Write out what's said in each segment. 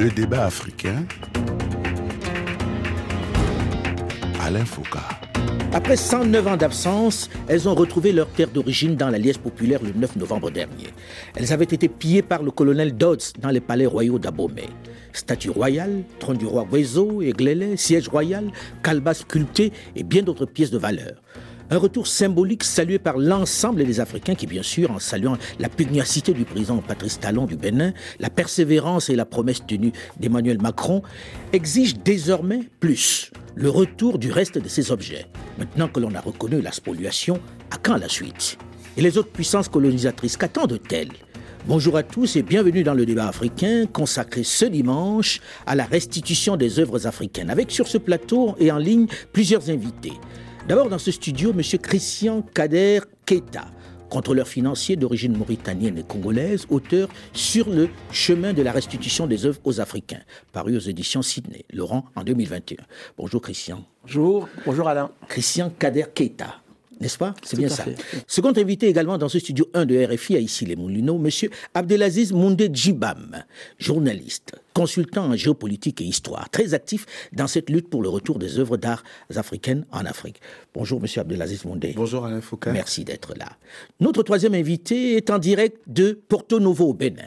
Le débat africain. Alain Foucault. Après 109 ans d'absence, elles ont retrouvé leur terre d'origine dans la liesse populaire le 9 novembre dernier. Elles avaient été pillées par le colonel Dodds dans les palais royaux d'Abomey. Statue royale, trône du roi Wezo et siège royal, calebasse sculptée et bien d'autres pièces de valeur. Un retour symbolique salué par l'ensemble des Africains qui, bien sûr, en saluant la pugnacité du président Patrice Talon du Bénin, la persévérance et la promesse tenue d'Emmanuel Macron, exigent désormais plus le retour du reste de ces objets. Maintenant que l'on a reconnu la spoliation, à quand la suite? Et les autres puissances colonisatrices, qu'attendent-elles? Bonjour à tous et bienvenue dans le débat africain consacré ce dimanche à la restitution des œuvres africaines, avec sur ce plateau et en ligne plusieurs invités. D'abord dans ce studio, M. Christian Kader Keita, contrôleur financier d'origine mauritanienne et congolaise, auteur sur le chemin de la restitution des œuvres aux Africains, paru aux éditions Sydney, Laurent, en 2021. Bonjour Christian. Bonjour, bonjour Alain. Christian Kader Keita. N'est-ce pas? C'est bien ça. Second invité également dans ce studio 1 de RFI à ici les Moulineaux, monsieur Abdelaziz Moundé Djibam, journaliste, consultant en géopolitique et histoire, très actif dans cette lutte pour le retour des œuvres d'art africaines en Afrique. Bonjour monsieur Abdelaziz Moundé. Bonjour Alain Foucault. Merci d'être là. Notre troisième invité est en direct de Porto Novo au Bénin.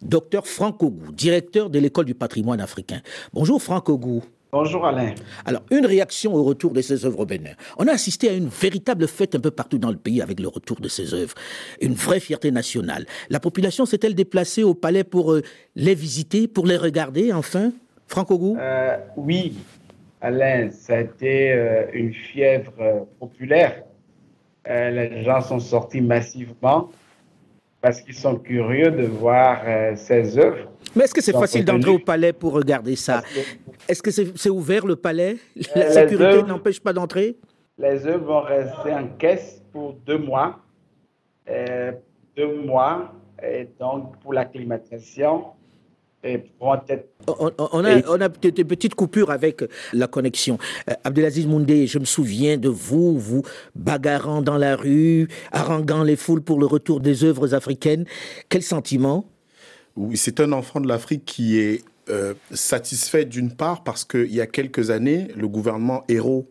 Docteur Franck Ogou, directeur de l'école du patrimoine africain. Bonjour Franck Ogou. Bonjour Alain. Alors, une réaction au retour de ces œuvres au Bénin. On a assisté à une véritable fête un peu partout dans le pays avec le retour de ces œuvres. Une vraie fierté nationale. La population s'est-elle déplacée au palais pour euh, les visiter, pour les regarder enfin? Franck Ogou? Euh, Oui, Alain, ça a été euh, une fièvre populaire. les gens sont sortis massivement parce qu'ils sont curieux de voir ces œuvres. Mais est-ce que c'est facile d'entrer au palais pour regarder ça? Est-ce que c'est ouvert le palais? La sécurité n'empêche pas d'entrer? Les œuvres vont rester en caisse pour deux mois. Euh, deux mois, et donc pour l'acclimatation. Et on, on, a, on a des petites coupures avec la connexion. Euh, Abdelaziz Moundé, je me souviens de vous, vous bagarrant dans la rue, haranguant les foules pour le retour des œuvres africaines. Quel sentiment? Oui, c'est un enfant de l'Afrique qui est euh, satisfait d'une part parce qu'il y a quelques années, le gouvernement héros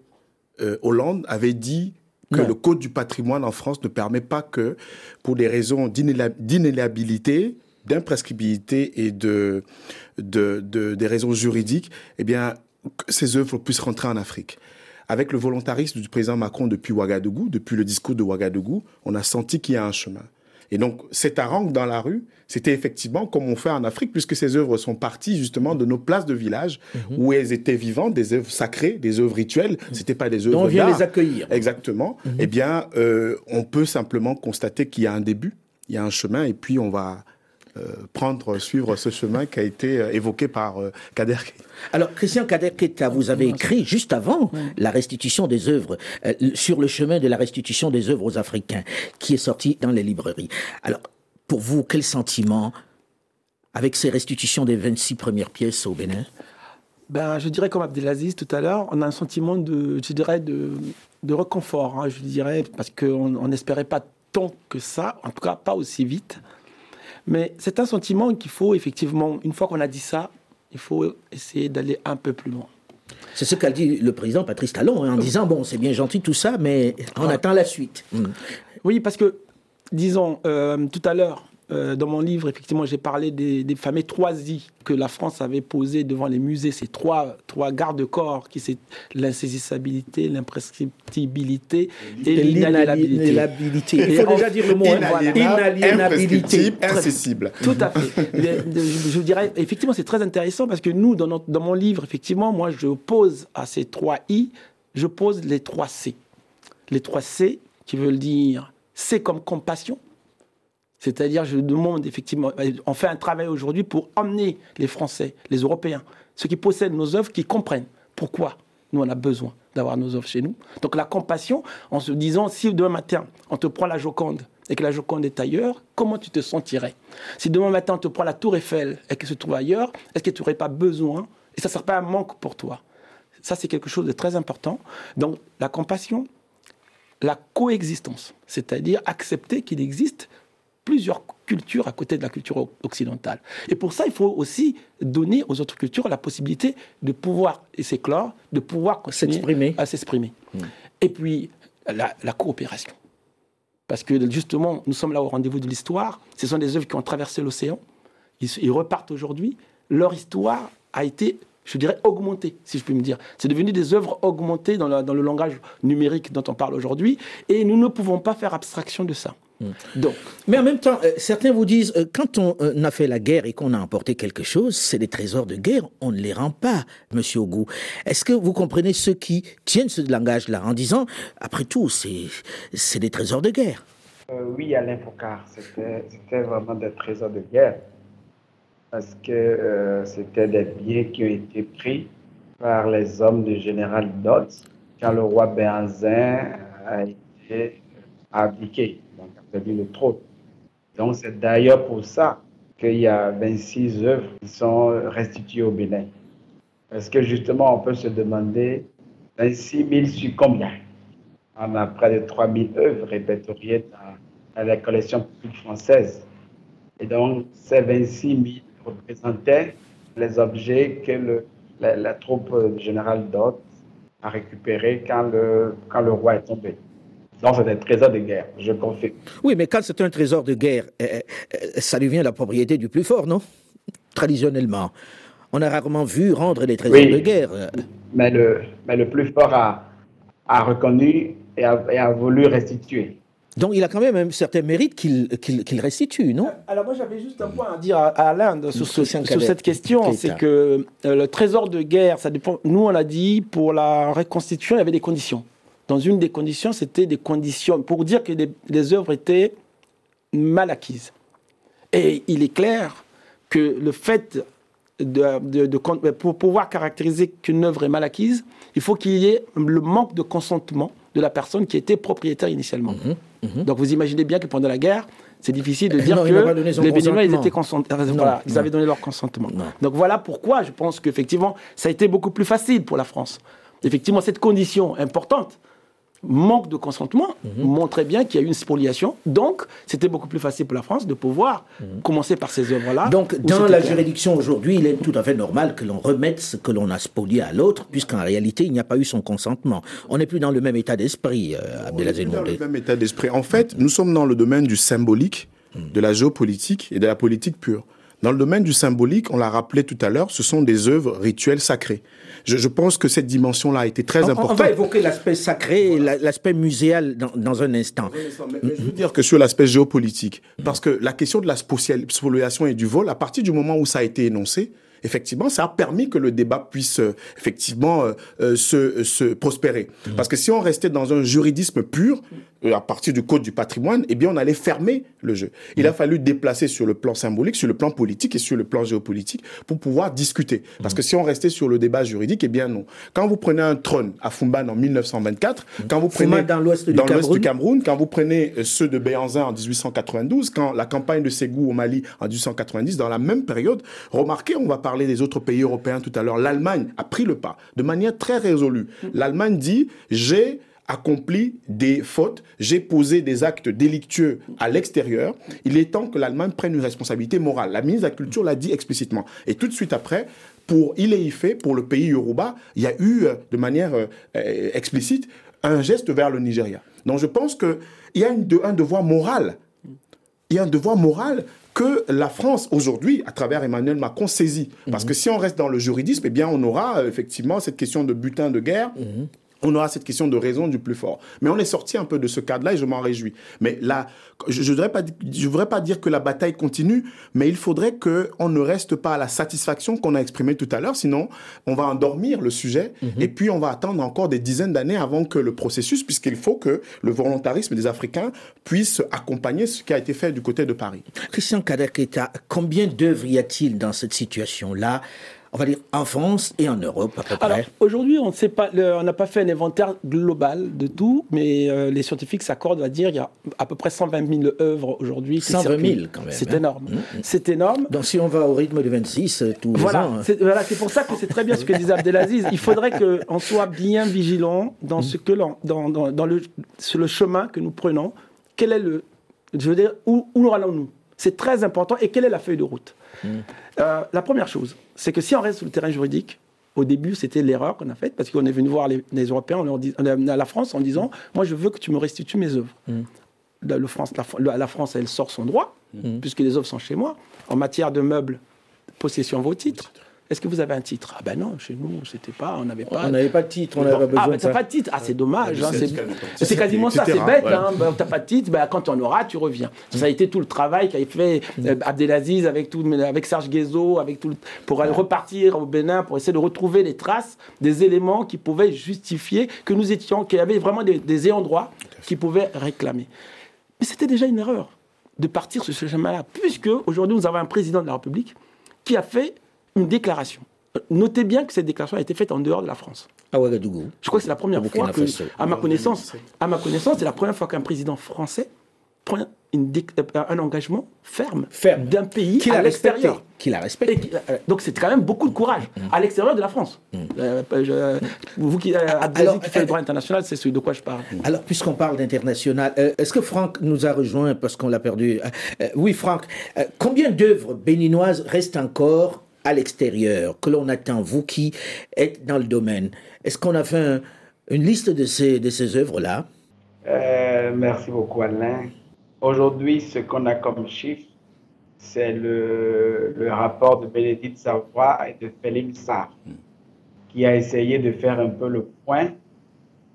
euh, Hollande avait dit que le code du patrimoine en France ne permet pas que, pour des raisons d'inéliabilité, d'imprescriptibilité et de, de, des raisons juridiques, eh bien, ces œuvres puissent rentrer en Afrique. Avec le volontarisme du président Macron depuis Ouagadougou, depuis le discours de Ouagadougou, on a senti qu'il y a un chemin. Et donc, cet harangue dans la rue, c'était effectivement comme on fait en Afrique, puisque ces œuvres sont parties justement de nos places de village mhm. où elles étaient vivantes, des œuvres sacrées, des œuvres rituelles. Mhm. C'était pas des œuvres d'art. On vient les accueillir. Exactement. Mhm. Eh bien, euh, on peut simplement constater qu'il y a un début, il y a un chemin, et puis on va prendre, suivre ce chemin qui a été euh, évoqué par euh, Kader Alors, Christian Kader Keta, vous avez écrit juste avant la restitution des œuvres, sur le chemin de la restitution des œuvres aux Africains, qui est sorti dans les librairies. Alors, pour vous, quel sentiment avec ces restitutions des 26 premières pièces au Bénin? Ben, je dirais comme Abdelaziz tout à l'heure, on a un sentiment de, je dirais, de, de reconfort, hein, je dirais, parce qu'on n'espérait pas tant que ça, en tout cas pas aussi vite. Mais c'est un sentiment qu'il faut effectivement, une fois qu'on a dit ça, il faut essayer d'aller un peu plus loin. C'est ce qu'a dit le président Patrice Talon hein, en disant bon, c'est bien gentil tout ça, mais on attend la suite. Oui, parce que, disons, euh, tout à l'heure, euh, dans mon livre, effectivement, j'ai parlé des, des fameux trois I que la France avait posés devant les musées. Ces trois, trois garde-corps qui c'est l'insaisissabilité, l'imprescriptibilité et, l'inaliénabilité. Il faut déjà dire le mot hein, inaliénabilité. Incessible. Tout à fait. je, vous dirais, effectivement, c'est très intéressant parce que nous, dans, dans mon livre, effectivement, moi, je pose à ces trois I, je pose les trois C. Les trois C qui veulent dire C comme compassion, c'est-à-dire, je demande effectivement, on fait un travail aujourd'hui pour emmener les Français, les Européens, ceux qui possèdent nos œuvres, qui comprennent pourquoi nous, on a besoin d'avoir nos œuvres chez nous. Donc la compassion, en se disant, si demain matin, on te prend la Joconde et que la Joconde est ailleurs, comment tu te sentirais? Si demain matin, on te prend la Tour Eiffel et qu'elle se trouve ailleurs, est-ce que tu n'aurais pas besoin? Et ça ne serait pas un manque pour toi. Ça, c'est quelque chose de très important. Donc la compassion, la coexistence, c'est-à-dire accepter qu'il existe plusieurs cultures à côté de la culture occidentale. Et pour ça, il faut aussi donner aux autres cultures la possibilité de pouvoir s'éclore, de pouvoir s'exprimer. À s'exprimer. Hmm. Et puis, la, la coopération. Parce que justement, nous sommes là au rendez-vous de l'histoire. Ce sont des œuvres qui ont traversé l'océan. Ils, repartent aujourd'hui. Leur histoire a été, je dirais, augmentée, si je puis me dire. C'est devenu des œuvres augmentées dans, le langage numérique dont on parle aujourd'hui. Et nous ne pouvons pas faire abstraction de ça. Hmm. Donc, mais en même temps, euh, certains vous disent, euh, quand on euh, a fait la guerre et qu'on a emporté quelque chose, c'est des trésors de guerre, on ne les rend pas, Monsieur Ogou. Est-ce que vous comprenez ceux qui tiennent ce langage-là en disant, après tout, c'est des trésors de guerre? Oui, Alain Foucault, c'était vraiment des trésors de guerre parce que c'était des biens qui ont été pris par les hommes du général Dodds quand le roi Béanzin a été abdiqué c'est-à-dire le trône. Donc c'est d'ailleurs pour ça qu'il y a 26 œuvres qui sont restituées au Bénin. Parce que justement, on peut se demander 26 000 sur combien? On a près de 3 000 œuvres répertoriées dans, la collection publique française. Et donc, ces 26 000 représentaient les objets que le, la, troupe générale Dot a récupérés quand le roi est tombé. Donc, c'est un trésor de guerre, je confirme. Oui, mais quand c'est un trésor de guerre, eh, eh, ça devient la propriété du plus fort, non? Traditionnellement. On a rarement vu rendre les trésors de guerre. Mais le, mais le plus fort a, a reconnu et a, voulu restituer. Donc il a quand même un certain mérite qu'il restitue, non? Alors moi j'avais juste un point à dire à, Alain sur, sur, cette question, c'est que euh, le trésor de guerre, ça dépend. Nous on a dit pour la reconstitution il y avait des conditions dans une des conditions, c'était des conditions pour dire que les, œuvres étaient mal acquises. Et il est clair que le fait de, pour pouvoir caractériser qu'une œuvre est mal acquise, il faut qu'il y ait le manque de consentement de la personne qui était propriétaire initialement. Mhm, mhm. Donc vous imaginez bien que pendant la guerre, c'est difficile de dire que les Béninois, ils étaient voilà, ils avaient donné leur consentement. Donc voilà pourquoi je pense qu'effectivement, ça a été beaucoup plus facile pour la France. Effectivement, cette condition importante manque de consentement mhm. montrait bien qu'il y a eu une spoliation. Donc, c'était beaucoup plus facile pour la France de pouvoir mhm. commencer par ces œuvres-là. Donc, dans la juridiction aujourd'hui, il est tout à fait normal que l'on remette ce que l'on a spolié à l'autre, puisqu'en réalité, il n'y a pas eu son consentement. On n'est plus dans le même état d'esprit, euh, Abdelaziz On dans le même état d'esprit. En fait, nous sommes dans le domaine du symbolique, mhm. de la géopolitique et de la politique pure. Dans le domaine du symbolique, on l'a rappelé tout à l'heure, ce sont des œuvres rituelles sacrées. Je, pense que cette dimension-là a été très importante. On va évoquer l'aspect sacré et l'aspect muséal dans, un instant. Mais, je veux dire que sur l'aspect géopolitique, parce que la question de la spoliation et du vol, à partir du moment où ça a été énoncé, effectivement, ça a permis que le débat puisse euh, effectivement euh, euh, se, se, prospérer. Mmh. Parce que si on restait dans un juridisme pur, à partir du code du patrimoine, eh bien, on allait fermer le jeu. Il a mmh. fallu déplacer sur le plan symbolique, sur le plan politique et sur le plan géopolitique pour pouvoir discuter. Parce que mmh. si on restait sur le débat juridique, eh bien, non. Quand vous prenez un trône à Fumban en 1924, quand vous prenez dans l'ouest du, du, Cameroun, quand vous prenez ceux de Béanzin en 1892, quand la campagne de Ségou au Mali en 1890, dans la même période, remarquez, on va pas des autres pays européens tout à l'heure. L'Allemagne a pris le pas de manière très résolue. L'Allemagne dit j'ai accompli des fautes, j'ai posé des actes délictueux à l'extérieur. Il est temps que l'Allemagne prenne une responsabilité morale. La ministre de la Culture l'a dit explicitement. Et tout de suite après, pour Ile-Ife, pour le pays Yoruba, il y a eu euh, de manière euh, euh, explicite un geste vers le Nigeria. Donc je pense qu'il y a un devoir moral. Il y a un devoir moral que la France, aujourd'hui, à travers Emmanuel Macron, saisit. Parce mhm. que si on reste dans le juridisme, eh bien, on aura euh, effectivement cette question de butin de guerre. Mhm on aura cette question de raison du plus fort. Mais on est sorti un peu de ce cadre-là et je m'en réjouis. Mais là, je ne voudrais, pas, voudrais pas dire que la bataille continue, mais il faudrait qu'on ne reste pas à la satisfaction qu'on a exprimée tout à l'heure, sinon on va endormir le sujet mhm. et puis on va attendre encore des dizaines d'années avant que le processus, puisqu'il faut que le volontarisme des Africains puisse accompagner ce qui a été fait du côté de Paris. Christian Kadaketa, combien d'œuvres y a-t-il dans cette situation-là? On va dire en France et en Europe à peu près Aujourd'hui, on n'a pas fait un inventaire global de tout, mais euh, les scientifiques s'accordent à dire qu'il y a à peu près 120 000 œuvres aujourd'hui. 120 000 quand même. C'est hein. énorme. Mmh, mmh. C'est énorme. Donc si on va au rythme de 26 euh, tous voilà, les ans. Hein. Voilà, c'est pour ça que c'est très bien ce que disait Abdelaziz. Il faudrait qu'on soit bien vigilant dans ce que dans, dans, dans le, sur le chemin que nous prenons. Quel est le Je veux dire, où, où allons-nous? C'est très important. Et quelle est la feuille de route Euh, La première chose, c'est que si on reste sur le terrain juridique, au début, c'était l'erreur qu'on a faite parce qu'on est venu voir les, les Européens, on leur dit, on est venu à la France en disant Moi, je veux que tu me restitues mes œuvres. La, le France, la, Fr- la France, elle sort son droit, puisque les œuvres sont chez moi. En matière de meubles, possession vos titres. Est-ce que vous avez un titre? Ah ben non, chez nous, c'était pas, on n'avait pas. On n'avait pas de titre, on n'avait pas Ah, besoin mais de t'as pas de titre? Ah, c'est dommage. hein, C'est- quasiment ça, c'est bête. ouais. Hein, ben, t'as pas de titre, ben, quand tu en auras, tu reviens. Ça a été tout le travail qu'a fait euh, Abdelaziz avec, tout, avec Serge Guézo, avec tout, le- pour aller repartir au Bénin, pour essayer de retrouver les traces des éléments qui pouvaient justifier que nous étions, qu'il y avait vraiment des, des ayants droit qui pouvaient réclamer. Mais c'était déjà une erreur de partir sur ce chemin-là, puisque aujourd'hui nous avons un président de la République qui a fait une déclaration. Euh, Notez bien que cette déclaration a été faite en dehors de la France. À Ouagadougou. Je crois que c'est la première fois que, à ma connaissance, à ma connaissance, c'est la première fois qu'un président français prend une euh, un engagement ferme, Ferme. d'un pays Qu'il à l'extérieur. Qu'il a Et respecté. qui- euh, donc c'est quand même beaucoup de courage à l'extérieur de la France. Euh, je- vous qui, euh, Alors, qui fait le euh, droit international, c'est celui de quoi je parle. Alors, puisqu'on parle d'international, euh, est-ce que Franck nous a rejoint parce qu'on l'a perdu? Euh, euh, Oui, Franck. euh, combien d'œuvres béninoises restent encore à l'extérieur que l'on attend, vous qui êtes dans le domaine Est-ce qu'on a fait un- une liste de ces, de ces œuvres-là? Euh, merci beaucoup, Alain. Aujourd'hui, ce qu'on a comme chiffre, c'est le, le rapport de Bénédicte Savoie et de Philippe Sarr, qui a essayé de faire un peu le point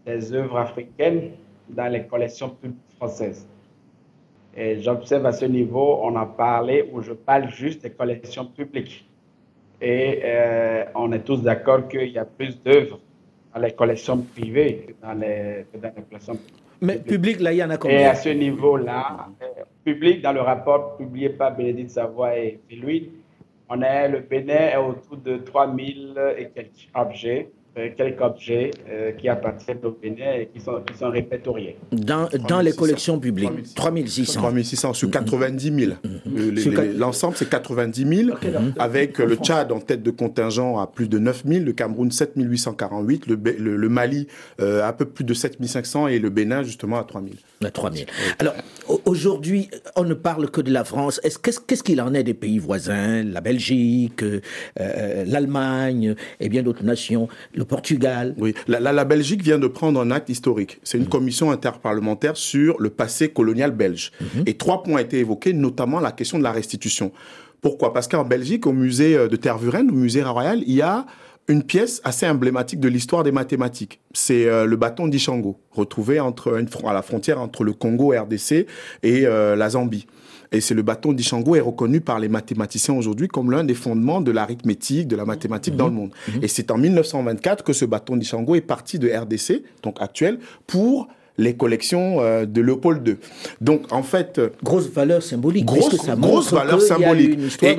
des œuvres africaines dans les collections publiques françaises. Et j'observe à ce niveau, on a parlé, ou je parle juste des collections publiques. Et euh, on est tous d'accord qu'il y a plus d'œuvres dans les collections privées que dans les, que dans les collections publiques. Mais public, là, il y en a Et combien? à ce niveau-là, euh, public, dans le rapport publié par Bénédicte Savoie et Philippe, on est, le Bénin est autour de 3000 et quelques objets, quelques objets euh, qui appartiennent au Bénin et qui sont, qui sont répertoriés. dans, dans les 3600. collections publiques 3600. 3600 sur 90 000. Euh, les- Sur les- quatre- L'ensemble, c'est 90 000, avec euh, le Tchad en tête de contingent à plus de 9 000, le Cameroun 7 848, le, le- le Mali euh, à peu plus de 7 500 et le Bénin justement à 3 000. À 3000. Alors, au- aujourd'hui, on ne parle que de la France. Est-ce- Qu'est-ce qu'il en est des pays voisins? La Belgique, euh, euh, l'Allemagne et bien d'autres nations, le Portugal Oui, la, la- la Belgique vient de prendre un acte historique. C'est une commission interparlementaire sur le passé colonial belge. Et trois points ont été évoqués, notamment la question de la restitution. Pourquoi? Parce qu'en Belgique, au musée euh, de Tervuren, au musée royal, il y a une pièce assez emblématique de l'histoire des mathématiques. C'est euh, le bâton d'Ishango, retrouvé entre une à la frontière entre le Congo RDC et euh, la Zambie. Et c'est le bâton d'Ishango est reconnu par les mathématiciens aujourd'hui comme l'un des fondements de l'arithmétique, de la mathématique dans le monde. Et c'est en 1924 que ce bâton d'Ishango est parti de RDC, donc actuel, pour les collections euh, de Léopold II. Donc en fait, euh, Grosse valeur symbolique. grosse, ça valeur symbolique. et,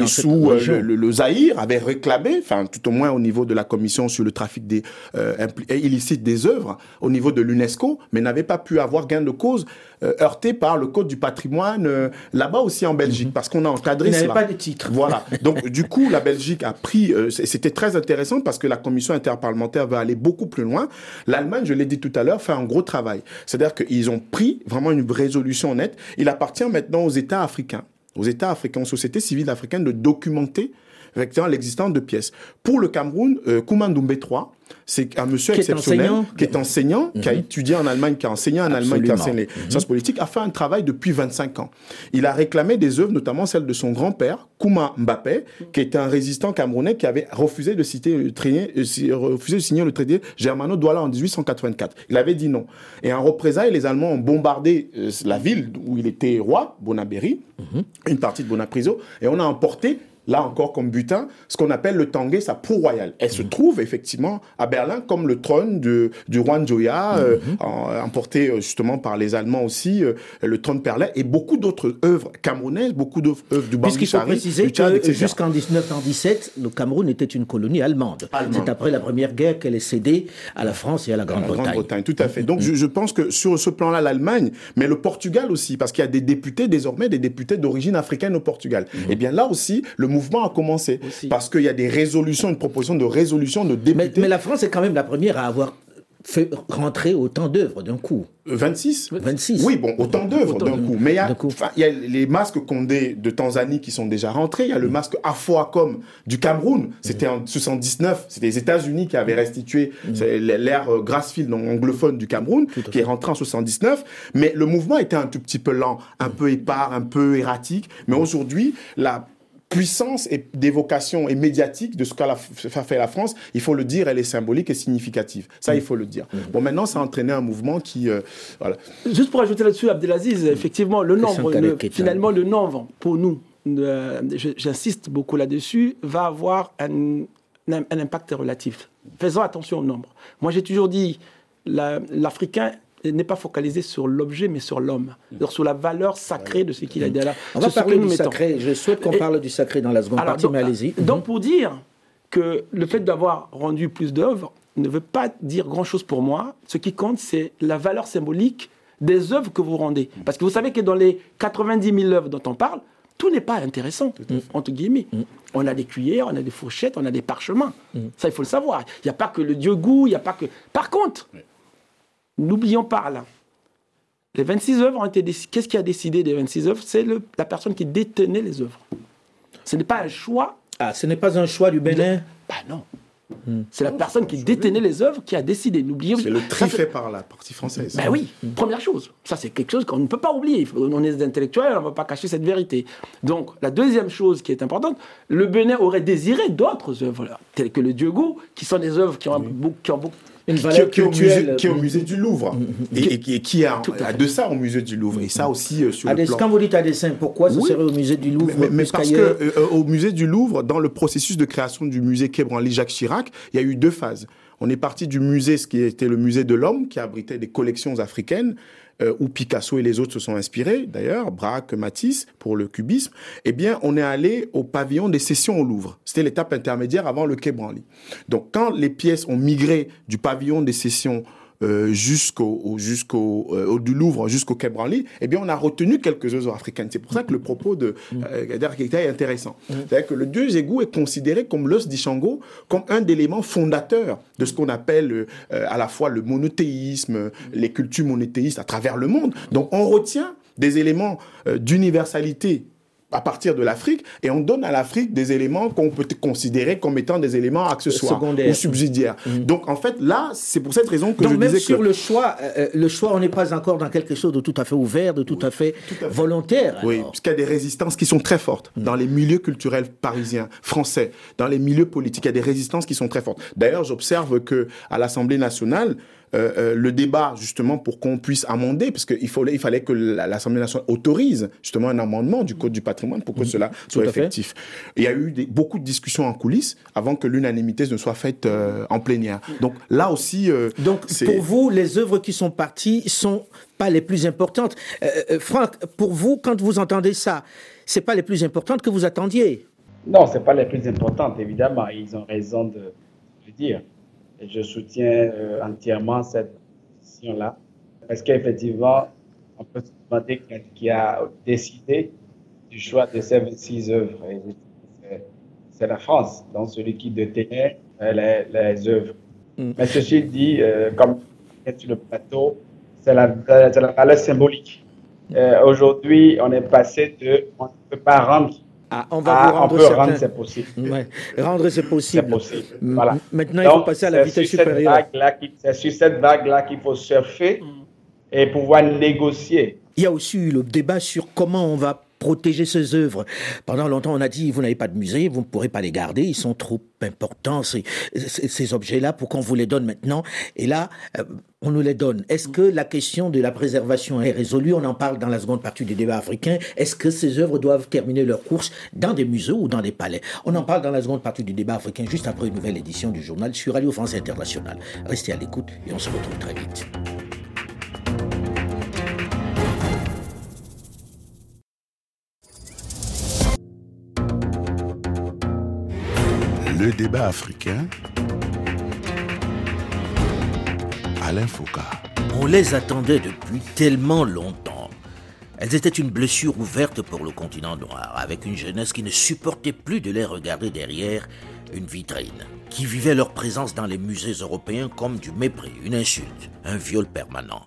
euh, sous euh, le, le, le Zaïre avait réclamé, enfin tout au moins au niveau de la commission sur le trafic des euh, illicite des œuvres, au niveau de l'UNESCO, mais n'avait pas pu avoir gain de cause euh, heurté par le code du patrimoine euh, là-bas aussi en Belgique, parce qu'on a encadré Il cela. pas de titre. Voilà. Donc du coup, la Belgique a pris. euh, C'était très intéressant parce que la commission interparlementaire va aller beaucoup plus loin. L'Allemagne, je l'ai dit tout à l'heure, fait un gros travail. C'est-à-dire qu'ils ont pris vraiment une résolution nette. Il appartient maintenant aux États africains, aux États africains, aux sociétés civiles africaines de documenter effectivement l'existence de pièces. Pour le Cameroun, euh, Koumandoumbé III, c'est un monsieur Qui exceptionnel, enseignant. qui est enseignant, qui a étudié en Allemagne, qui a enseigné en Allemagne, qui a enseigné les sciences politiques, a fait un travail depuis 25 ans. Il a réclamé des œuvres, notamment celle de son grand-père, Kouma Mbappé, qui était un résistant camerounais qui avait refusé de, citer euh, si- refusé de signer le traité Germano-Douala en 1884. Il avait dit non. Et en représailles, les Allemands ont bombardé euh, la ville où il était roi, Bonaberry, une partie de Bonapriso, et on a emporté là encore comme butin, ce qu'on appelle le Tanguay, sa proue royale. Elle se trouve effectivement à Berlin comme le trône de, du roi Njoya, euh, en- emporté euh, justement par les Allemands aussi, euh, le trône perlais, et beaucoup d'autres œuvres camerounaises, beaucoup d'autres œuvres du Puisqu'il faut préciser du Tchad, que jusqu'en 1917, le Cameroun était une colonie allemande. C'est après la Première Guerre qu'elle est cédée à la France et à la Grande-Bretagne. Grande-Bretagne, tout à fait. Donc je, je pense que sur ce plan-là, l'Allemagne, mais le Portugal aussi, parce qu'il y a des députés désormais, des députés d'origine africaine au Portugal. Et bien là aussi, le mouvement a commencé, Aussi. parce qu'il y a des résolutions, une proposition de résolution de députés. mais la France est quand même la première à avoir fait rentrer autant d'œuvres d'un coup. 26 26. Oui, bon, autant d'œuvres d'un coup. Mais il y, a, les masques Condé de Tanzanie qui sont déjà rentrés. Il y a le masque Afroacom du Cameroun. C'était en 79. C'était les États-Unis qui avaient restitué c'est l'ère euh, Grassfield, donc anglophone du Cameroun, qui est rentré en 79. Mais le mouvement était un tout petit peu lent, un peu épars, un peu erratique. Mais aujourd'hui, la puissance et d'évocation et médiatique de ce qu'a fait la France, il faut le dire, elle est symbolique et significative. Ça, il faut le dire. Bon, maintenant, ça a entraîné un mouvement qui... euh, voilà. Juste pour ajouter là-dessus, Abdelaziz, effectivement, le nombre, le- finalement, le nombre, pour nous, euh, j'insiste beaucoup là-dessus, va avoir un, un- un impact relatif. Faisons attention au nombre. Moi, j'ai toujours dit, la- l'Africain n'est pas focalisé sur l'objet, mais sur l'homme, sur la valeur sacrée de ce qu'il a derrière. On va parler du mettons. sacré. Je souhaite qu'on parle du sacré dans la seconde Alors, partie, donc, mais allez-y. Donc, pour dire que le fait d'avoir rendu plus d'œuvres ne veut pas dire grand-chose pour moi. Ce qui compte, c'est la valeur symbolique des œuvres que vous rendez. Parce que vous savez que dans les 90 000 œuvres dont on parle, tout n'est pas intéressant, entre guillemets. On a des cuillères, on a des fourchettes, on a des parchemins. Ça, il faut le savoir. Il n'y a pas que le dieu goût, il n'y a pas que... Par contre, n'oublions pas là, les 26 œuvres ont été décidées. Qu'est-ce qui a décidé des 26 œuvres? C'est le- la personne qui détenait les œuvres. Ce n'est pas un choix Ah, ce n'est pas un choix du Bénin? Bah non. C'est la personne qui détenait les œuvres qui a décidé. N'oubliez C'est le tri c'est- fait par la partie française. Ben oui, première chose. Ça, c'est quelque chose qu'on ne peut pas oublier. Il faut- On est des intellectuels, on ne va pas cacher cette vérité. Donc, la deuxième chose qui est importante, le Bénin aurait désiré d'autres œuvres, telles que le Dieu Goût, qui sont des œuvres qui ont, beaucoup, qui ont beaucoup- Une Qui, valeur qui est au culturelle. musée, qui est au musée du Louvre. Et, et qui, et qui a, à de ça au musée du Louvre. Et ça aussi euh, sur le plan. Quand vous dites à dessin, pourquoi ce Oui. serait au musée du Louvre Mais, parce que euh, au musée du Louvre, dans le processus de création du musée Quai Branly Jacques Chirac, il y a eu deux phases. On est parti du musée, ce qui était le musée de l'homme, qui abritait des collections africaines, euh, où Picasso et les autres se sont inspirés, d'ailleurs, Braque, Matisse, pour le cubisme. Eh bien, on est allé au pavillon des sessions au Louvre. C'était l'étape intermédiaire avant le Quai Branly. Donc, quand les pièces ont migré du pavillon des sessions euh, jusqu'au au- jusqu'au euh, du Louvre jusqu'au Quai Branly, eh bien on a retenu quelques œuvres africaines. C'est pour ça que le propos de euh, Kader Keita est intéressant. C'est-à-dire que le dieu égout est considéré comme l'os d'Ishango, comme un élément fondateur de ce qu'on appelle euh, euh, à la fois le monothéisme, les cultures monothéistes à travers le monde. Donc on retient des éléments euh, d'universalité à partir de l'Afrique et on donne à l'Afrique des éléments qu'on peut considérer comme étant des éléments accessoires Secondaires. ou subsidiaires. Donc en fait là, c'est pour cette raison que Donc je même disais sur que le choix, euh, euh, le choix, on n'est pas encore dans quelque chose de tout à fait ouvert, de tout à fait tout à fait. volontaire. Oui, parce qu'il y a des résistances qui sont très fortes dans les milieux culturels parisiens, français, dans les milieux politiques. Il y a des résistances qui sont très fortes. D'ailleurs, j'observe que à l'Assemblée nationale, euh, euh, le débat justement pour qu'on puisse amender, parce qu'il fallait, il fallait que la- l'Assemblée nationale autorise justement un amendement du code du patrimoine pour que cela soit fait. effectif. Il y a eu des- beaucoup de discussions en coulisses avant que l'unanimité ne soit faite euh, en plénière. Donc là aussi, euh, Donc pour vous, les œuvres qui sont parties sont pas les plus importantes. Franck, pour vous, quand vous entendez ça, c'est pas les plus importantes que vous attendiez? Non, ce n'est pas les plus importantes, évidemment. Ils ont raison de le dire. Et je soutiens euh, entièrement cette décision-là. Parce qu'effectivement, on peut se demander qui a, décidé du choix de ces 26 œuvres. C'est- la France, donc celui qui détenait euh, les, les œuvres. Mais ceci dit, euh, comme sur le plateau, c'est la, valeur symbolique. Euh, Aujourd'hui, on est passé de on ne peut pas rendre Ah, on va vous on rendre peut certains- rendre, c'est possible. Ouais. Rendre, c'est C'est possible. Voilà. Maintenant, il faut passer à la vitesse supérieure. C'est sur cette vague-là qu'il faut surfer et pouvoir négocier. Il y a aussi eu le débat sur comment on va protéger ces œuvres. Pendant longtemps, on a dit, vous n'avez pas de musée, vous ne pourrez pas les garder, ils sont trop importants, ces, ces- ces objets-là, pour qu'on vous les donne maintenant? Et là, euh, on nous les donne. Est-ce que la question de la préservation est résolue? On en parle dans la seconde partie du débat africain. Est-ce que ces œuvres doivent terminer leur course dans des musées ou dans des palais? On en parle dans la seconde partie du débat africain, juste après une nouvelle édition du journal sur Radio France Internationale. Restez à l'écoute et on se retrouve très vite. Le débat africain. On les attendait depuis tellement longtemps. Elles étaient une blessure ouverte pour le continent noir, avec une jeunesse qui ne supportait plus de les regarder derrière une vitrine, qui vivait leur présence dans les musées européens comme du mépris, une insulte, un viol permanent.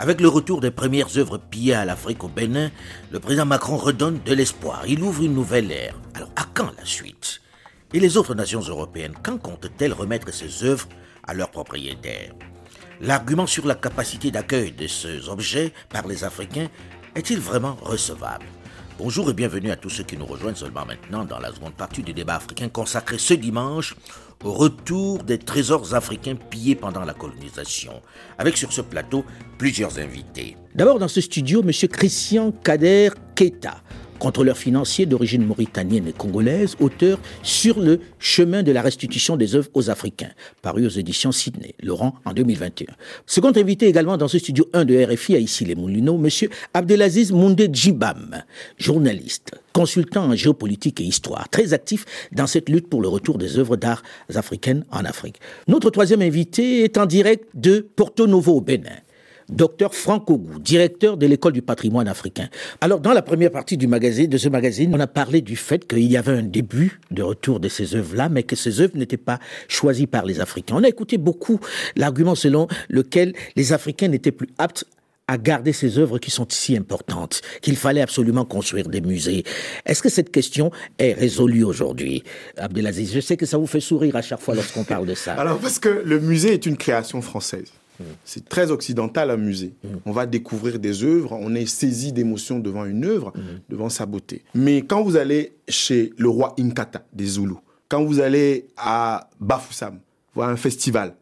Avec le retour des premières œuvres pillées à l'Afrique au Bénin, le président Macron redonne de l'espoir. Il ouvre une nouvelle ère. Alors à quand la suite? Et les autres nations européennes, quand comptent-elles remettre ces œuvres à leurs propriétaires L'argument sur la capacité d'accueil de ces objets par les Africains est-il vraiment recevable? Bonjour et bienvenue à tous ceux qui nous rejoignent seulement maintenant dans la seconde partie du débat africain consacré ce dimanche au retour des trésors africains pillés pendant la colonisation, avec sur ce plateau plusieurs invités. D'abord dans ce studio, M. Christian Kader Keta, contrôleur financier d'origine mauritanienne et congolaise, auteur sur le chemin de la restitution des œuvres aux Africains, paru aux éditions Sydney, Laurent, en 2021. Second invité également dans ce studio 1 de RFI à ici les Moulineaux, M. Abdelaziz Moundé Djibam, journaliste, consultant en géopolitique et histoire, très actif dans cette lutte pour le retour des œuvres d'art africaines en Afrique. Notre troisième invité est en direct de Porto Novo au Bénin. Docteur Franck Ogou, directeur de l'école du patrimoine africain. Alors, dans la première partie de ce magazine, on a parlé du fait qu'il y avait un début de retour de ces œuvres-là, mais que ces œuvres n'étaient pas choisies par les Africains. On a écouté beaucoup l'argument selon lequel les Africains n'étaient plus aptes à garder ces œuvres qui sont si importantes, qu'il fallait absolument construire des musées. Est-ce que cette question est résolue aujourd'hui, Abdelaziz Je sais que ça vous fait sourire à chaque fois lorsqu'on parle de ça. Alors, parce que le musée est une création française. C'est très occidental un musée. On va découvrir des œuvres, on est saisi d'émotions devant une œuvre, devant sa beauté. Mais quand vous allez chez le roi Inkata des Zoulous, quand vous allez à Bafoussam, voir un festival,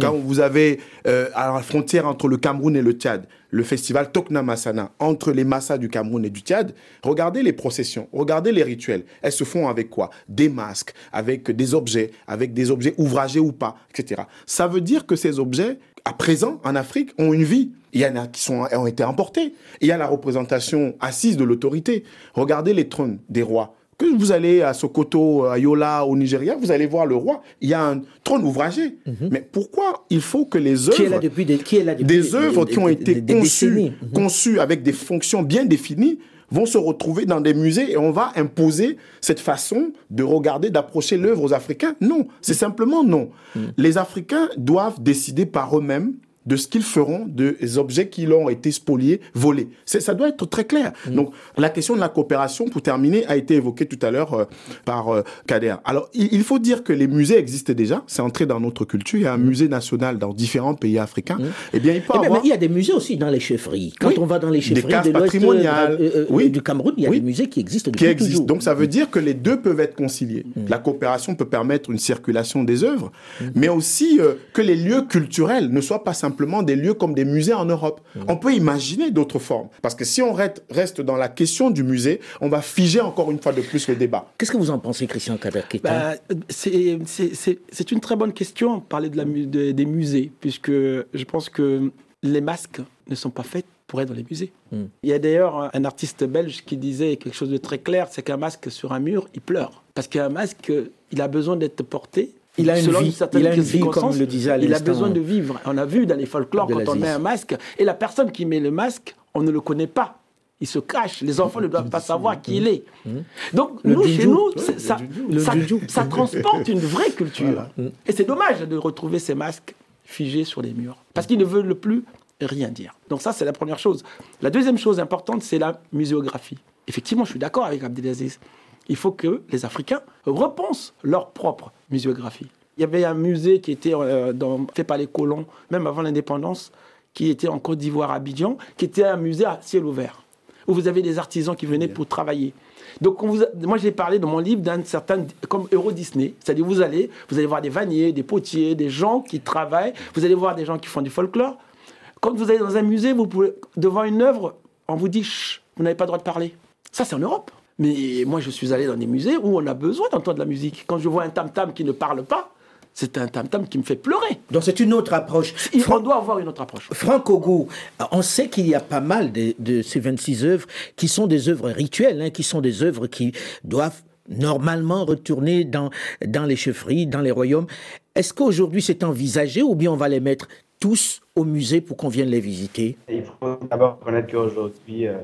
quand vous avez euh, à la frontière entre le Cameroun et le Tchad, le festival Tokna Masana, entre les Massas du Cameroun et du Tchad, regardez les processions, regardez les rituels. Elles se font avec quoi? Des masques, avec des objets, avec des objets ouvragés ou pas, etc. Ça veut dire que ces objets, à présent, en Afrique, ont une vie. Il y en a qui sont, ont été emportés. Il y a la représentation assise de l'autorité. Regardez les trônes des rois que vous allez à Sokoto, à Yola, au Nigeria, vous allez voir le roi. Il y a un trône ouvragé. Mhm. Mais pourquoi il faut que les œuvres, qui est là depuis des, qui est là depuis des, œuvres qui ont été conçues, mhm. conçues avec des fonctions bien définies, vont se retrouver dans des musées et on va imposer cette façon de regarder, d'approcher l'œuvre aux Africains? Non, c'est simplement non. Mhm. Les Africains doivent décider par eux-mêmes de ce qu'ils feront des objets qui leur ont été spoliés, volés. Ça doit être très clair. Mm. Donc, la question de la coopération, pour terminer, a été évoquée tout à l'heure euh, par euh, Kader. Alors, il, faut dire que les musées existent déjà. C'est entré dans notre culture. Il y a un mm. musée national dans différents pays africains. Mm. Eh bien, il peut eh avoir... il y a des musées aussi dans les chefferies. Quand on va dans les chefferies des de patrimoniales, euh, oui. du Cameroun, il y a des musées qui existent depuis qui existent. Donc, ça veut dire que les deux peuvent être conciliés. La coopération peut permettre une circulation des œuvres, mais aussi que les lieux culturels ne soient pas simplement simplement des lieux comme des musées en Europe. Mmh. On peut imaginer d'autres formes. Parce que si on reste dans la question du musée, on va figer encore une fois de plus le débat. Qu'est-ce que vous en pensez, Christian Kaderkita bah, C'est une très bonne question, parler de la, des musées, puisque je pense que les masques ne sont pas faits pour être dans les musées. Mmh. Il y a d'ailleurs un artiste belge qui disait quelque chose de très clair, c'est qu'un masque sur un mur, il pleure. Parce qu'un masque, il a besoin d'être porté il a une vie, il a une vie comme le disait à Il a besoin de vivre. On a vu dans les folklores quand on met un masque, et la personne qui met le masque, on ne le connaît pas. Il se cache. Les enfants ne doivent pas savoir qui il est. Mmh. Donc, nous, chez nous, ça, ça, transporte une vraie culture. Et c'est dommage de retrouver ces masques figés sur les murs. Parce qu'ils ne veulent plus rien dire. Donc ça, c'est la première chose. La deuxième chose importante, c'est la muséographie. Effectivement, je suis d'accord avec Abdelaziz il faut que les Africains repensent leur propre muséographie. Il y avait un musée qui était euh, fait par les colons, même avant l'indépendance, qui était en Côte d'Ivoire, à Abidjan, qui était un musée à ciel ouvert, où vous avez des artisans qui venaient pour travailler. Donc, moi, j'ai parlé dans mon livre d'un certain, comme Euro Disney. C'est-à-dire, vous allez, vous allez voir des vanniers, des potiers, des gens qui travaillent. Vous allez voir des gens qui font du folklore. Quand vous allez dans un musée, vous pouvez, devant une œuvre, on vous dit, Chut, vous n'avez pas le droit de parler. Ça, c'est en Europe. Mais moi, je suis allé dans des musées où on a besoin d'entendre de la musique. Quand je vois un tam-tam qui ne parle pas, c'est un tam-tam qui me fait pleurer. Donc c'est une autre approche. on doit avoir une autre approche. Franck Ogou, on sait qu'il y a pas mal de, ces 26 œuvres qui sont des œuvres rituelles, hein, qui sont des œuvres qui doivent normalement retourner dans, dans les chefferies, dans les royaumes. Est-ce qu'aujourd'hui c'est envisagé ou bien on va les mettre tous au musée pour qu'on vienne les visiter? Il faut d'abord reconnaître qu'aujourd'hui, euh,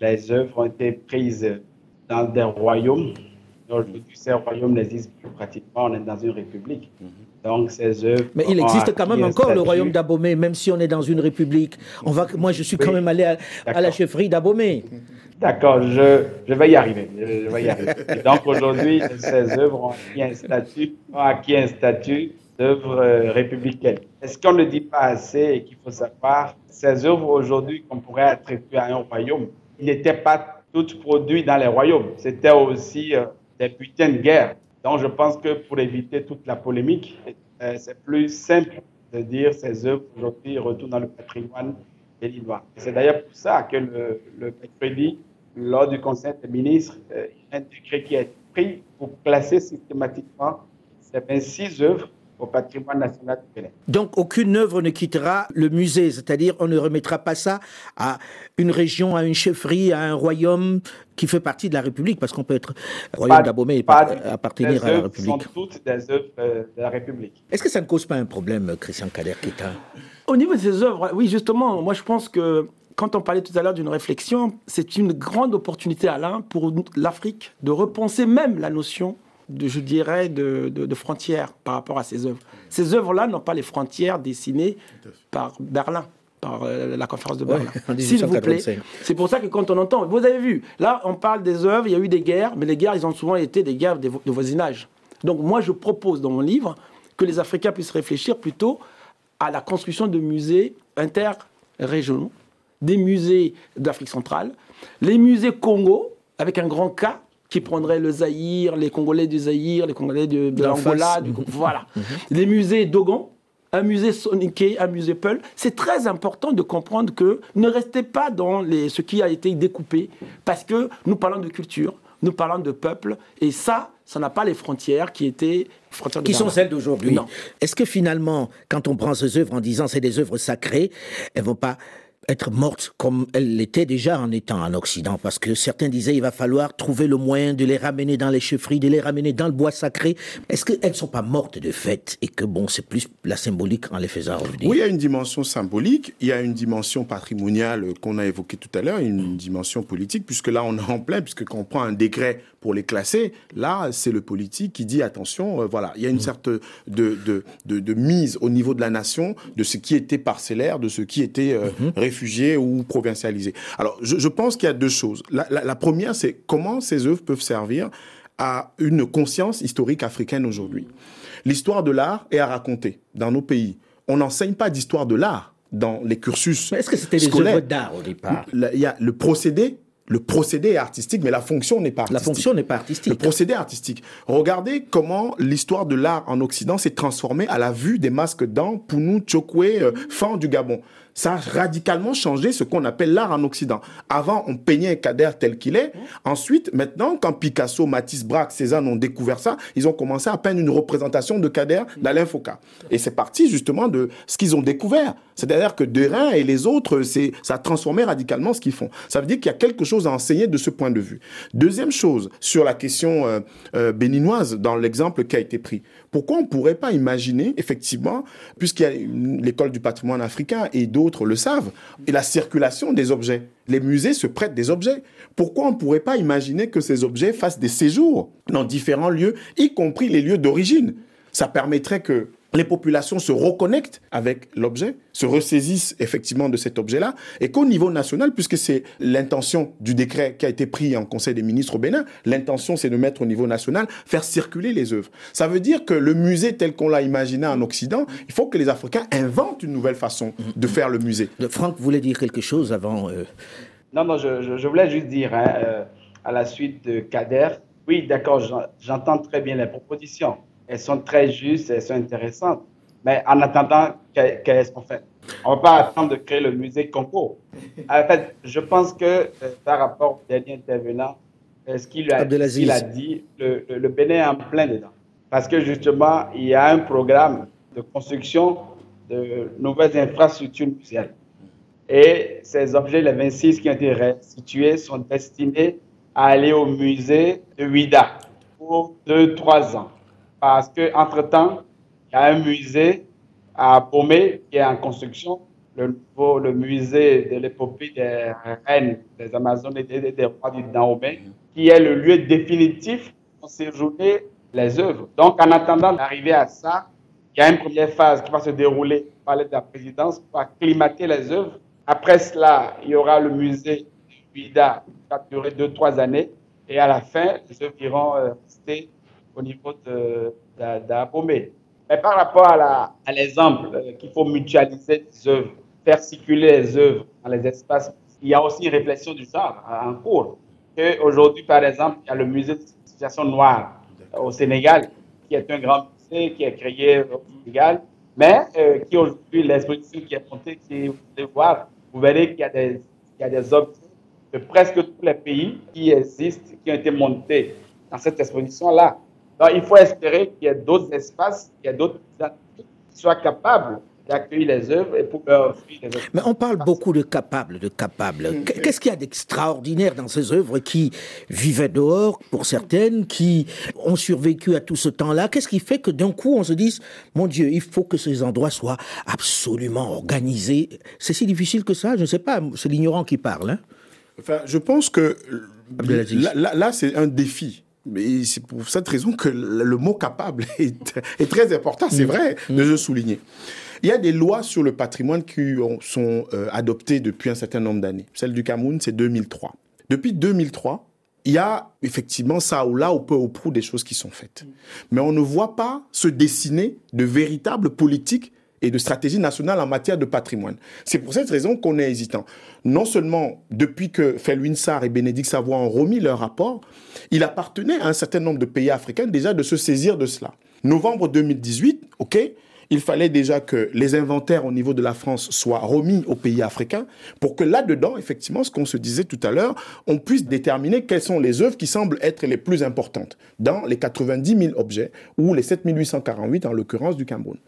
les œuvres ont été prises dans des royaumes. Aujourd'hui, ces royaumes n'existent plus pratiquement. On est dans une république. Donc, ces œuvres. Mais il existe quand même encore le royaume d'Abomey, même si on est dans une république. On va, moi, je suis quand même allé à, à la chefferie d'Abomey. D'accord, je, je, vais y arriver. Je, vais y arriver. donc aujourd'hui, ces œuvres ont acquis un statut, ont acquis un statut d'œuvre euh, républicaine. Est-ce qu'on ne dit pas assez et qu'il faut savoir, ces œuvres aujourd'hui qu'on pourrait attribuer à un royaume, ils n'étaient pas toutes produites dans les royaumes. C'était aussi euh, des putains de guerre. Donc je pense que pour éviter toute la polémique, euh, c'est plus simple de dire ces œuvres aujourd'hui retournent dans le patrimoine béninois. C'est d'ailleurs pour ça que le, le mercredi, lors du Conseil des ministres, euh, il y a un décret qui a été pris pour classer systématiquement ces 26 œuvres au patrimoine national du Bénin. Donc aucune œuvre ne quittera le musée, c'est-à-dire on ne remettra pas ça à une région, à une chefferie, à un royaume qui fait partie de la République, parce qu'on peut être royaume d'Abomey et appartenir à la République. sont toutes des œuvres euh, de la République. Est-ce que ça ne cause pas un problème, Christian Kader Kita Au niveau de ces œuvres, oui, justement, moi je pense que quand on parlait tout à l'heure d'une réflexion, c'est une grande opportunité, Alain, pour l'Afrique de repenser même la notion de, je dirais, de, de, frontières par rapport à ces œuvres. Ces œuvres-là n'ont pas les frontières dessinées par Berlin par euh, la conférence de Berlin. S'il vous plaît. C'est pour ça que quand on entend, vous avez vu, là on parle des œuvres, il y a eu des guerres, mais les guerres, ils ont souvent été des guerres de, de voisinage. Donc moi, je propose dans mon livre que les Africains puissent réfléchir plutôt à la construction de musées interrégionaux, des musées d'Afrique centrale, les musées Congo, avec un grand K, qui prendrait le Zaïre, les Congolais du Zaïre, les Congolais de, de l'Angola, voilà. Mhm. Les musées Dogon, un musée Soniké, un musée Peul. C'est très important de comprendre que ne restez pas dans les, ce qui a été découpé, parce que nous parlons de culture, nous parlons de peuple, et ça, ça n'a pas les frontières qui étaient frontières qui sont celles d'aujourd'hui. Est-ce que finalement, quand on prend ces œuvres en disant c'est des œuvres sacrées, elles vont pas être morte comme elle l'était déjà en étant en Occident, parce que certains disaient il va falloir trouver le moyen de les ramener dans les chefferies, de les ramener dans le bois sacré. Est-ce qu'elles ne sont pas mortes de fait et que bon, c'est plus la symbolique en les faisant revenir? Oui, il y a une dimension symbolique, il y a une dimension patrimoniale qu'on a évoquée tout à l'heure, une dimension politique, puisque là on est en plein, puisque quand on prend un décret pour les classer, là c'est le politique qui dit attention, euh, voilà, il y a une certaine de, de, de, mise au niveau de la nation de ce qui était parcellaire, de ce qui était euh, mmh réfugiés ou provincialisés. Alors, je, pense qu'il y a deux choses. La, première, c'est comment ces œuvres peuvent servir à une conscience historique africaine aujourd'hui. L'histoire de l'art est à raconter dans nos pays. On n'enseigne pas d'histoire de l'art dans les cursus. Est-ce que c'était des œuvres d'art au départ? Il y a le procédé le procédé est artistique, mais la fonction n'est pas artistique. La fonction n'est pas artistique. Le procédé est artistique. Regardez comment l'histoire de l'art en Occident s'est transformée à la vue des masques dans Pounou, Chokwe, euh, Fan du Gabon ça a radicalement changé ce qu'on appelle l'art en Occident. Avant, on peignait un Kader tel qu'il est. Ensuite, maintenant, quand Picasso, Matisse, Braque, Cézanne ont découvert ça, ils ont commencé à peindre une représentation de Kader d'Alain Foucault. Et c'est parti justement de ce qu'ils ont découvert. C'est-à-dire que Derain et les autres, c'est, ça a transformé radicalement ce qu'ils font. Ça veut dire qu'il y a quelque chose à enseigner de ce point de vue. Deuxième chose, sur la question euh, euh, béninoise, dans l'exemple qui a été pris. Pourquoi on ne pourrait pas imaginer, effectivement, puisqu'il y a l'école du patrimoine africain et d'autres le savent, et la circulation des objets. Les musées se prêtent des objets. Pourquoi on ne pourrait pas imaginer que ces objets fassent des séjours dans différents lieux, y compris les lieux d'origine? Ça permettrait que les populations se reconnectent avec l'objet, se ressaisissent effectivement de cet objet-là, et qu'au niveau national, puisque c'est l'intention du décret qui a été pris en Conseil des ministres au Bénin, l'intention c'est de mettre au niveau national, faire circuler les œuvres. Ça veut dire que le musée tel qu'on l'a imaginé en Occident, il faut que les Africains inventent une nouvelle façon de faire le musée. Franck voulait dire quelque chose avant. Euh, non, non, je, voulais juste dire, hein, euh, à la suite de Kader, oui, d'accord, j'entends très bien les propositions elles sont très justes, elles sont intéressantes. Mais en attendant, qu'est-ce qu'on fait? On ne va pas attendre de créer le musée Congo. En fait, je pense que euh, par rapport au dernier intervenant, euh, ce qu'il a, a, dit, le, le, Bénin est en plein dedans. Parce que justement, il y a un programme de construction de nouvelles infrastructures muséales. Et ces objets, les 26 qui ont été restitués, sont destinés à aller au musée de Ouida pour 2-3 ans parce qu'entre-temps, il y a un musée à Bomé, qui est en construction, le, nouveau, le musée de l'épopée des reines des Amazones et des, rois du Dahomey, qui est le lieu définitif pour séjourner les œuvres. Donc, en attendant d'arriver à ça, il y a une première phase qui va se dérouler par de la présidence pour acclimater les œuvres. Après cela, il y aura le musée Vida qui va durer deux, trois années. Et à la fin, les œuvres iront euh, rester au niveau de, de, Mais par rapport à l'exemple euh, qu'il faut mutualiser les œuvres, faire circuler les œuvres dans les espaces, il y a aussi une réflexion du genre en cours. Aujourd'hui, par exemple, il y a le musée de situation noire au Sénégal, qui est un grand musée qui est créé au Sénégal, mais euh, qui aujourd'hui, l'exposition qui est montée, si vous allez voir, vous verrez qu'il y a des, il y a des objets de presque tous les pays qui existent, qui ont été montés dans cette exposition-là. Donc, il faut espérer qu'il y ait d'autres espaces, qu'il y ait d'autres qui soient capables d'accueillir les œuvres et pour offrir les œuvres. Mais on parle beaucoup de capables, de capables. Mm. Qu'est-ce qu'il y a d'extraordinaire dans ces œuvres qui vivaient dehors, pour certaines, qui ont survécu à tout ce temps-là? Qu'est-ce qui fait que d'un coup on se dise, mon Dieu, il faut que ces endroits soient absolument organisés? C'est si difficile que ça? Je ne sais pas, c'est l'ignorant qui parle. Hein enfin, je pense que là, là c'est un défi. Mais c'est pour cette raison que le mot capable est, est très important, c'est mm. vrai de le souligner. Il y a des lois sur le patrimoine qui sont euh, adoptées depuis un certain nombre d'années. Celle du Cameroun, c'est 2003. Depuis 2003, il y a effectivement ça ou là, au peu au prou, des choses qui sont faites. Mais on ne voit pas se dessiner de véritables politiques et de stratégies nationales en matière de patrimoine. C'est pour cette raison qu'on est hésitant. Non seulement depuis que Felwin Sarr et Bénédicte Savoie ont remis leur rapport, il appartenait à un certain nombre de pays africains déjà de se saisir de cela. Novembre 2018, OK, il fallait déjà que les inventaires au niveau de la France soient remis aux pays africains pour que là-dedans, effectivement, ce qu'on se disait tout à l'heure, on puisse déterminer quelles sont les œuvres qui semblent être les plus importantes dans les 90 000 objets ou les 7 848 en l'occurrence du Cameroun.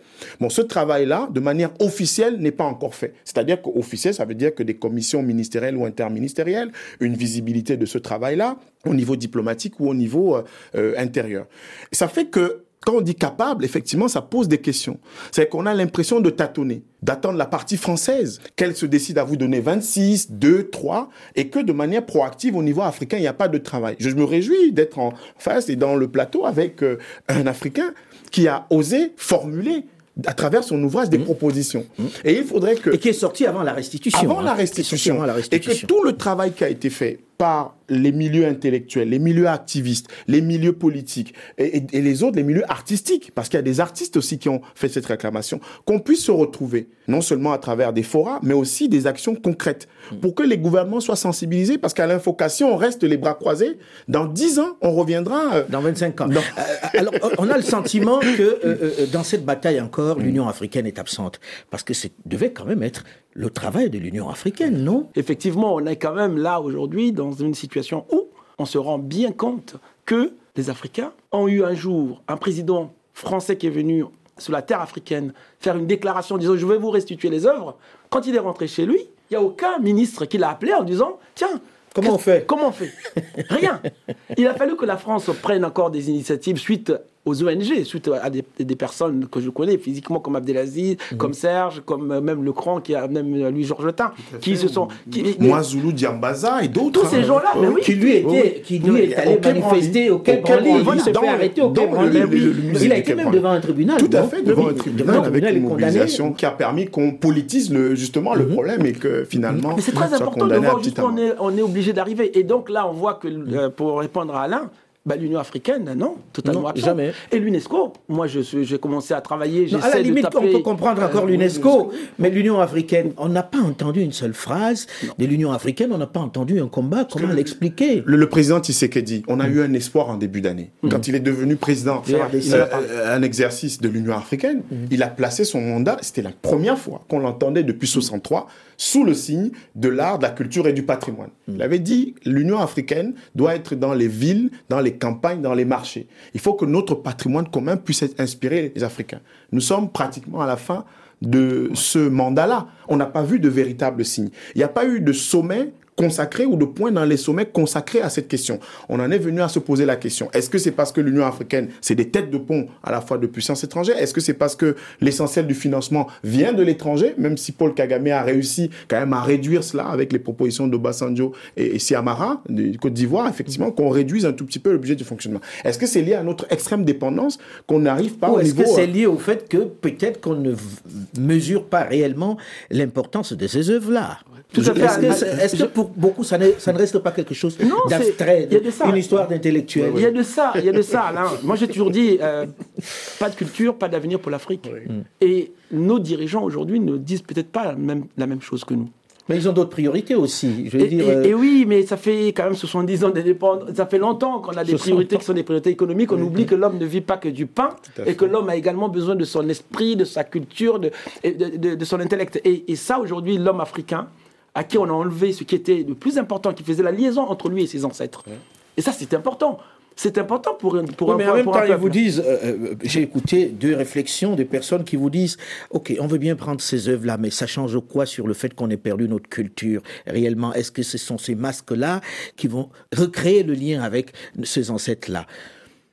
Bon, ce travail-là, de manière officielle, n'est pas encore fait. C'est-à-dire qu'officiel, ça veut dire que des commissions ministérielles ou interministérielles, une visibilité de ce travail-là au niveau diplomatique ou au niveau euh, euh, intérieur. Ça fait que quand on dit capable, effectivement, ça pose des questions. C'est qu'on a l'impression de tâtonner, d'attendre la partie française, qu'elle se décide à vous donner 26, 2, 3, et que de manière proactive au niveau africain, il n'y a pas de travail. Je me réjouis d'être en face et dans le plateau avec euh, un Africain qui a osé formuler à travers son ouvrage des mmh. propositions. Mmh. Et il faudrait que... Et qui est sorti avant la restitution. Avant, la, hein. restitution. avant la restitution. Et que tout le travail qui a été fait par les milieux intellectuels, les milieux activistes, les milieux politiques et, les autres, les milieux artistiques, parce qu'il y a des artistes aussi qui ont fait cette réclamation, qu'on puisse se retrouver, non seulement à travers des forats, mais aussi des actions concrètes, mm. pour que les gouvernements soient sensibilisés, parce qu'à l'infocation, on reste les bras croisés. Dans 10 ans, on reviendra... Euh, dans 25 ans. Euh, alors, on a le sentiment que euh, dans cette bataille encore, l'Union africaine est absente, parce que ça devait quand même être le travail de l'Union africaine, non? Effectivement, on est quand même là aujourd'hui dans une situation où on se rend bien compte que les Africains ont eu un jour un président français qui est venu sur la terre africaine faire une déclaration disant je vais vous restituer les œuvres. Quand il est rentré chez lui, il n'y a aucun ministre qui l'a appelé en disant tiens, Comment on fait? Comment on fait? Rien. Il a fallu que la France prenne encore des initiatives suite aux ONG, suite à des, personnes que je connais physiquement, comme Abdelaziz, mhm. comme Serge, comme euh, même Lecran, qui a même euh, lui Georges Tain, qui se sont. Qui, Moi, Zulu, Diambaza et d'autres. Tous ces hein. gens-là, mais oui. Qui lui était, qui lui est allé manifester au Quai Branly, il s'est fait arrêter au Quai Branly. Il a été même devant un tribunal. Tout à fait, devant un tribunal, avec une mobilisation qui a permis qu'on politise justement le mhm. problème et que finalement. Mais c'est très important de voir jusqu'où on est obligé d'arriver. Et donc là, on voit que, euh, pour répondre à Alain, bah, L'Union africaine, non, totalement Jamais. Et l'UNESCO, moi, j'ai commencé à travailler. à la limite, on peut comprendre encore euh, l'UNESCO, mais l'Union africaine, on n'a pas entendu une seule phrase de l'Union africaine, on n'a pas entendu un combat. Comment l'expliquer? Le, le, président Tshisekedi, on a mm. eu un espoir en début d'année. Mm. Quand il est devenu président, euh, un exercice de l'Union africaine, mm. il a placé son mandat, c'était la première fois qu'on l'entendait depuis 63, sous le signe de l'art, de la culture et du patrimoine. Il avait dit l'Union africaine doit être dans les villes, dans les campagnes, dans les marchés. Il faut que notre patrimoine commun puisse inspirer les Africains. Nous sommes pratiquement à la fin de ce mandat-là. On n'a pas vu de véritable signe. Il n'y a pas eu de sommet consacrés ou de points dans les sommets consacrés à cette question. On en est venu à se poser la question. Est-ce que c'est parce que l'Union africaine, c'est des têtes de pont à la fois de puissances étrangères Est-ce que c'est parce que l'essentiel du financement vient de l'étranger, même si Paul Kagame a réussi quand même à réduire cela avec les propositions d'Obasanjo et, et Siamara, du Côte d'Ivoire, effectivement, qu'on réduise un tout petit peu le budget de fonctionnement. Est-ce que c'est lié à notre extrême dépendance qu'on n'arrive pas Ou au est-ce niveau... que c'est euh, lié au fait que peut-être qu'on ne mesure pas réellement l'importance de ces œuvres-là? Est-ce que, c'est- est-ce que pour beaucoup, ça, ne reste pas quelque chose d'abstrait, une histoire d'intellectuel? Il y a de ça, il y a de ça, Alain. Moi, j'ai toujours dit, euh, pas de culture, pas d'avenir pour l'Afrique. Et nos dirigeants aujourd'hui ne disent peut-être pas la même, la même chose que nous. Mais ils ont d'autres priorités aussi. Je veux Et, dire, et- euh, et oui, mais ça fait quand même 70 ans d'indépendance. Ça fait longtemps qu'on a des 60 priorités ans. qui sont des priorités économiques. On oublie que l'homme ne vit pas que du pain et que l'homme a également besoin de son esprit, de sa culture, de, et de, de- de son intellect. Et, et ça, aujourd'hui, l'homme africain, à qui on a enlevé ce qui était le plus important, qui faisait la liaison entre lui et ses ancêtres. Et ça, c'est important. C'est important pour, pour Oui, un mais en même temps, ils vous disent, euh, euh, j'ai écouté deux réflexions de personnes qui vous disent, OK, on veut bien prendre ces œuvres-là, mais ça change quoi sur le fait qu'on ait perdu notre culture réellement? Est-ce que ce sont ces masques-là qui vont recréer le lien avec ces ancêtres-là?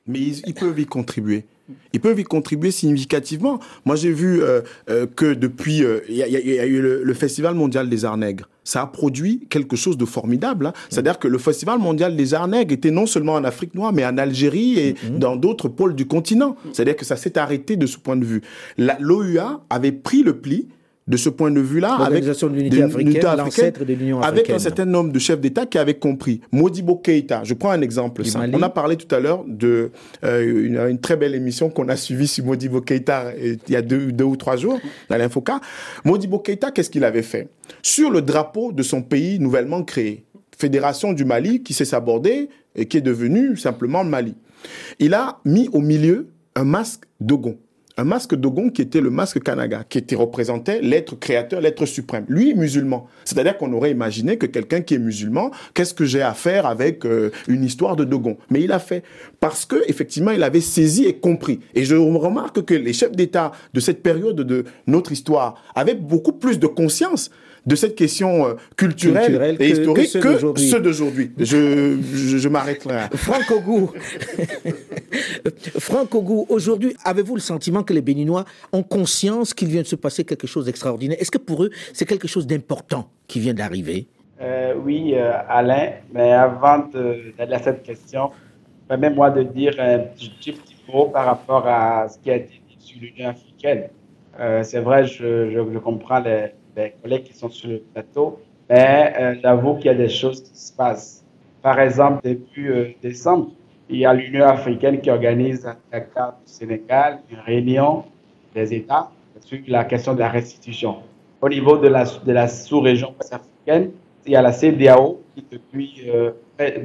Mais ils, ils peuvent y contribuer. Ils peuvent y contribuer significativement. Moi, j'ai vu euh, euh, que depuis, euh, il y, a- il y a eu le, le Festival mondial des arts nègres. Ça a produit quelque chose de formidable. hein. C'est-à-dire que le Festival mondial des arts nègres était non seulement en Afrique noire, mais en Algérie et dans d'autres pôles du continent. C'est-à-dire que ça s'est arrêté de ce point de vue. L'OUA avait pris le pli de ce point de vue-là avec L'Organisation de l'Unité de africaine, africaine, l'ancêtre de l'Union avec un certain nombre de chefs d'État qui avaient compris. Modibo Keïta, je prends un exemple simple. On a parlé tout à l'heure de euh, une, une très belle émission qu'on a suivie sur Modibo Keïta euh, il y a deux, deux ou trois jours dans l'Infoca. Modibo Keïta, qu'est-ce qu'il avait fait? Sur le drapeau de son pays nouvellement créé, Fédération du Mali, qui s'est sabordée et qui est devenue simplement le Mali. Il a mis au milieu un masque Dogon. Un masque Dogon qui était le masque Kanaga, qui était représentait l'être créateur, l'être suprême. Lui musulman. C'est-à-dire qu'on aurait imaginé que quelqu'un qui est musulman, qu'est-ce que j'ai à faire avec euh, une histoire de Dogon? Mais il a fait parce que effectivement, il avait saisi et compris. Et je remarque que les chefs d'État de cette période de notre histoire avaient beaucoup plus de conscience de cette question euh, culturelle, Culturelle et que- historique que ceux que d'aujourd'hui. ceux d'aujourd'hui. Je, je, je m'arrête là. Franck Ogou, Franck Ogou, aujourd'hui, avez-vous le sentiment que les Béninois ont conscience qu'il vient de se passer quelque chose d'extraordinaire? Est-ce que pour eux, c'est quelque chose d'important qui vient d'arriver? Euh, oui, euh, Alain, mais avant d'aller à cette question, permets-moi de dire un petit, petit, petit mot par rapport à ce qui a été dit sur l'Union africaine. Euh, c'est vrai, je, je, je comprends les, les collègues qui sont sur le plateau, mais euh, j'avoue qu'il y a des choses qui se passent. Par exemple, début euh, décembre, il y a l'Union africaine qui organise à Dakar du Sénégal une réunion des États sur la question de la restitution. Au niveau de la, de la sous-région africaine, il y a la CDAO qui, depuis, euh,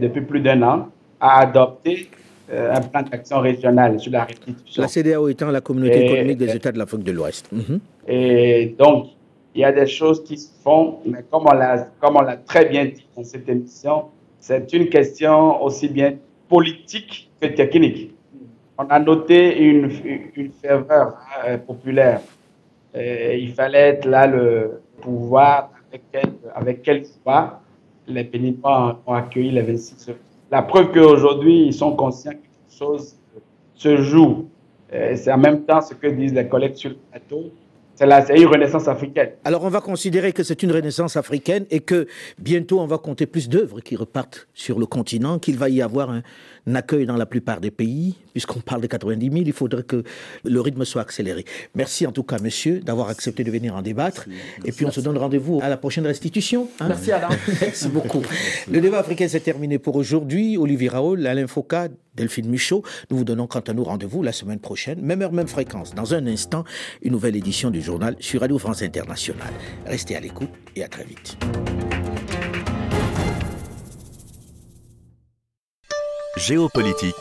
depuis plus d'un an, a adopté euh, un plan d'action régional sur la restitution. La CDAO étant la communauté Et- économique des États de l'Afrique de l'Ouest. Mhm. Et donc, il y a des choses qui se font, mais comme on l'a, très bien dit dans cette émission, c'est une question aussi bien politique que technique. On a noté une, ferveur euh, populaire. Et il fallait être là le pouvoir avec quel, avec les Béninois ont accueilli les 26 La preuve qu'aujourd'hui, ils sont conscients que quelque chose se joue. Et C'est en même temps ce que disent les collègues sur le plateau. C'est la- c'est une renaissance africaine. Alors on va considérer que c'est une renaissance africaine et que bientôt on va compter plus d'œuvres qui repartent sur le continent, qu'il va y avoir un, un accueil dans la plupart des pays. Puisqu'on parle de 90 000, il faudrait que le rythme soit accéléré. Merci en tout cas, monsieur, d'avoir accepté de venir en débattre. Et puis on se donne rendez-vous à la prochaine restitution. hein. Merci Alain. Merci beaucoup. Le débat africain s'est terminé pour aujourd'hui. Olivier Raoul, Alain Foucault, Delphine Michaud. Nous vous donnons quant à nous rendez-vous la semaine prochaine, même heure, même fréquence. Dans un instant, une nouvelle édition du journal sur Radio France Internationale. Restez à l'écoute et à très vite. Géopolitique